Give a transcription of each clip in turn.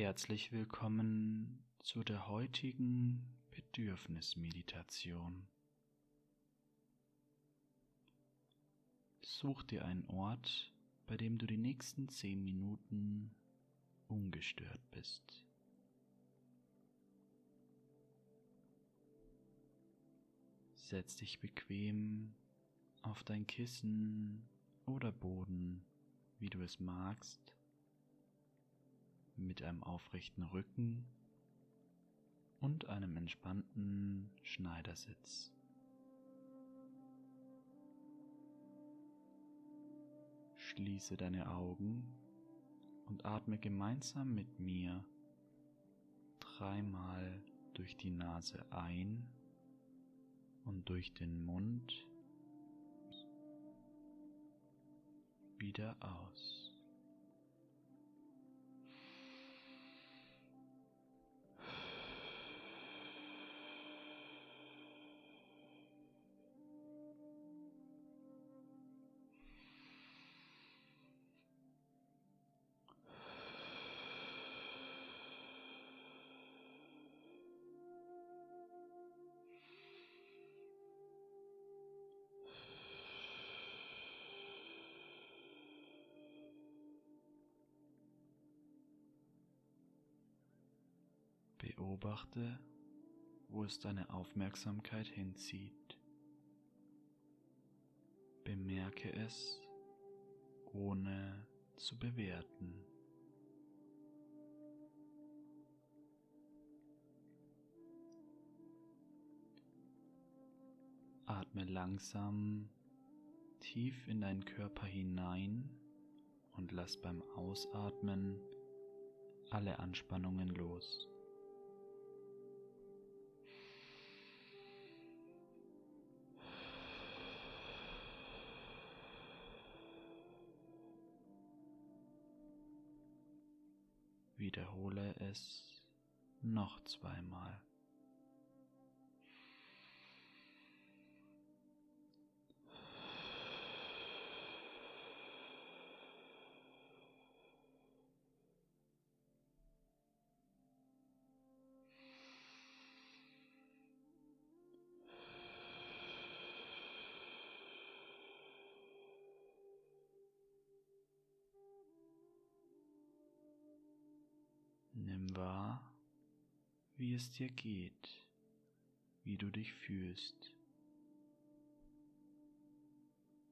Herzlich willkommen zu der heutigen Bedürfnismeditation. Such dir einen Ort, bei dem du die nächsten zehn Minuten ungestört bist. Setz dich bequem auf dein Kissen oder Boden, wie du es magst, mit einem aufrechten Rücken und einem entspannten Schneidersitz. Schließe deine Augen und atme gemeinsam mit mir dreimal durch die Nase ein und durch den Mund wieder aus. Beobachte, wo es deine Aufmerksamkeit hinzieht. Bemerke es, ohne zu bewerten. Atme langsam tief in deinen Körper hinein und lass beim Ausatmen alle Anspannungen los. Wiederhole es noch zweimal. Nimm wahr, wie es dir geht, wie du dich fühlst.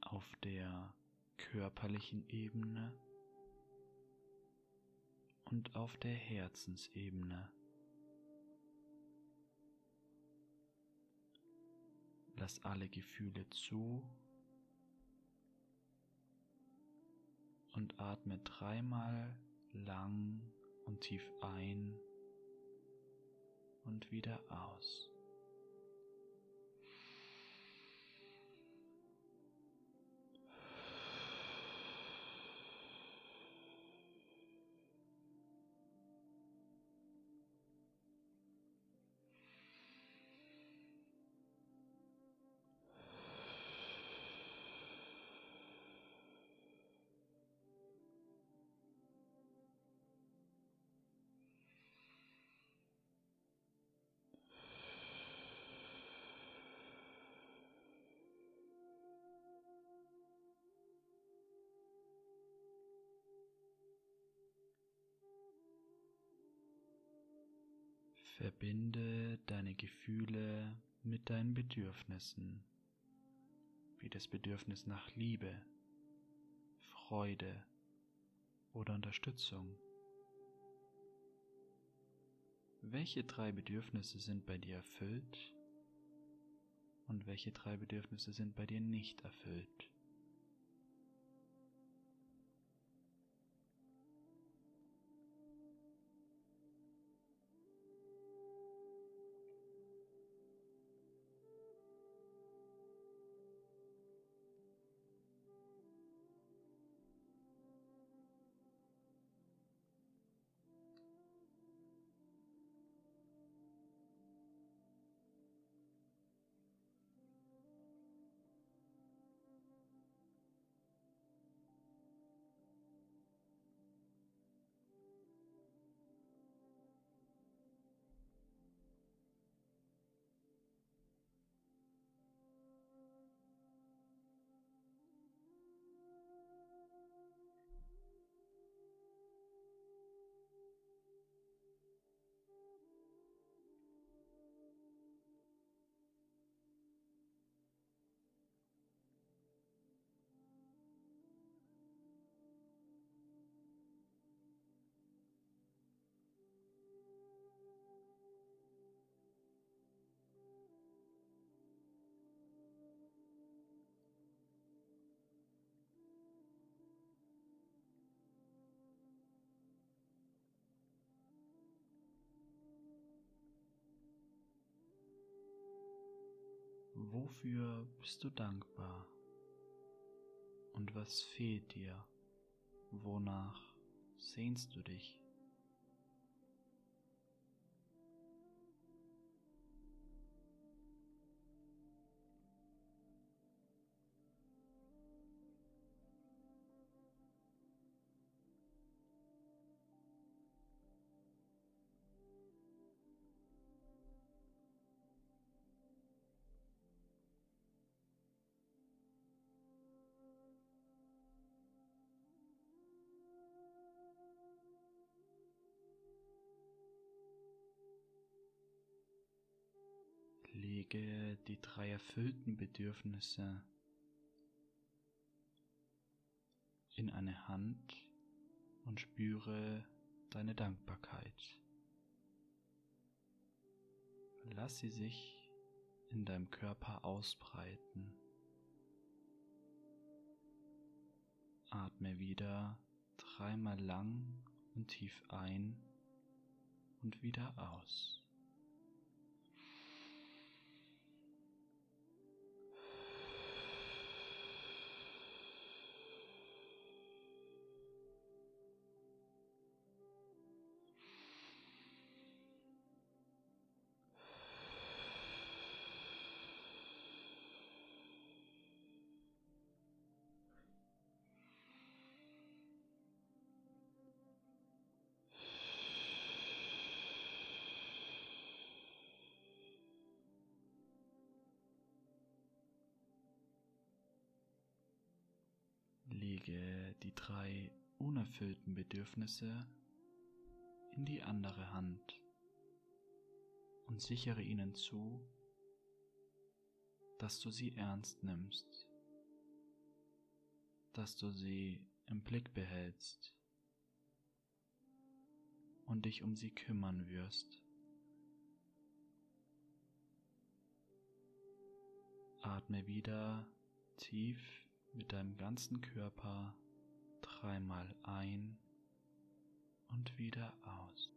Auf der körperlichen Ebene und auf der Herzensebene. Lass alle Gefühle zu und atme dreimal lang und tief ein und wieder aus. Verbinde deine Gefühle mit deinen Bedürfnissen, wie das Bedürfnis nach Liebe, Freude oder Unterstützung. Welche drei Bedürfnisse sind bei dir erfüllt und welche drei Bedürfnisse sind bei dir nicht erfüllt? Wofür bist du dankbar? Und was fehlt dir? Wonach sehnst du dich? Lege die drei erfüllten Bedürfnisse in eine Hand und spüre deine Dankbarkeit. Lass sie sich in deinem Körper ausbreiten. Atme wieder dreimal lang und tief ein und wieder aus. Lege die drei unerfüllten Bedürfnisse in die andere Hand und sichere ihnen zu, dass du sie ernst nimmst, dass du sie im Blick behältst und dich um sie kümmern wirst. Atme wieder tief mit deinem ganzen Körper dreimal ein und wieder aus.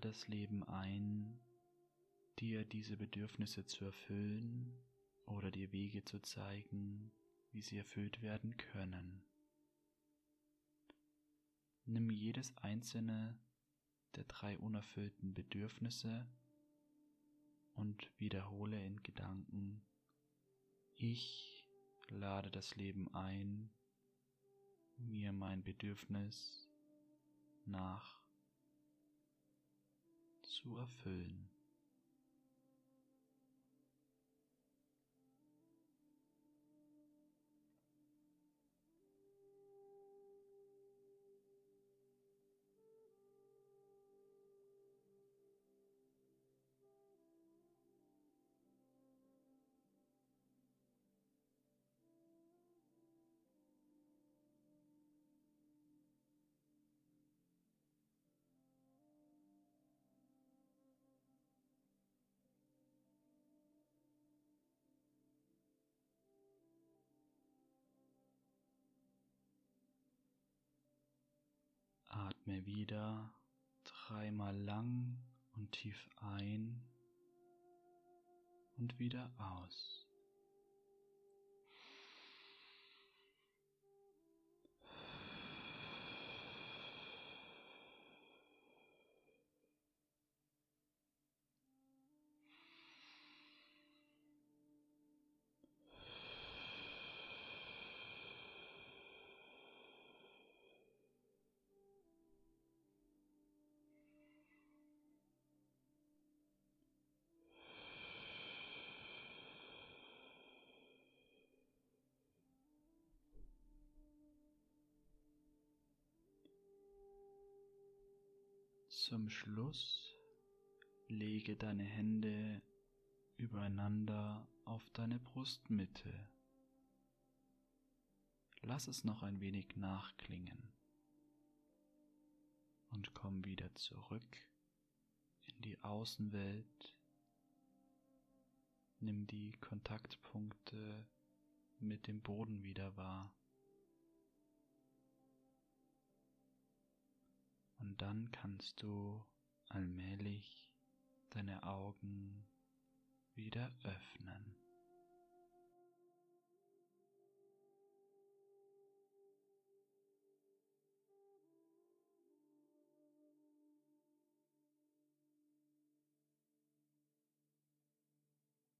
Das Leben ein, dir diese Bedürfnisse zu erfüllen oder dir Wege zu zeigen, wie sie erfüllt werden können. Nimm jedes einzelne der drei unerfüllten Bedürfnisse und wiederhole in Gedanken, ich lade das Leben ein, mir mein Bedürfnis nach zu erfüllen. Atme wieder dreimal lang und tief ein und wieder aus. Zum Schluss lege deine Hände übereinander auf deine Brustmitte. Lass es noch ein wenig nachklingen und komm wieder zurück in die Außenwelt. Nimm die Kontaktpunkte mit dem Boden wieder wahr. Und dann kannst du allmählich deine Augen wieder öffnen.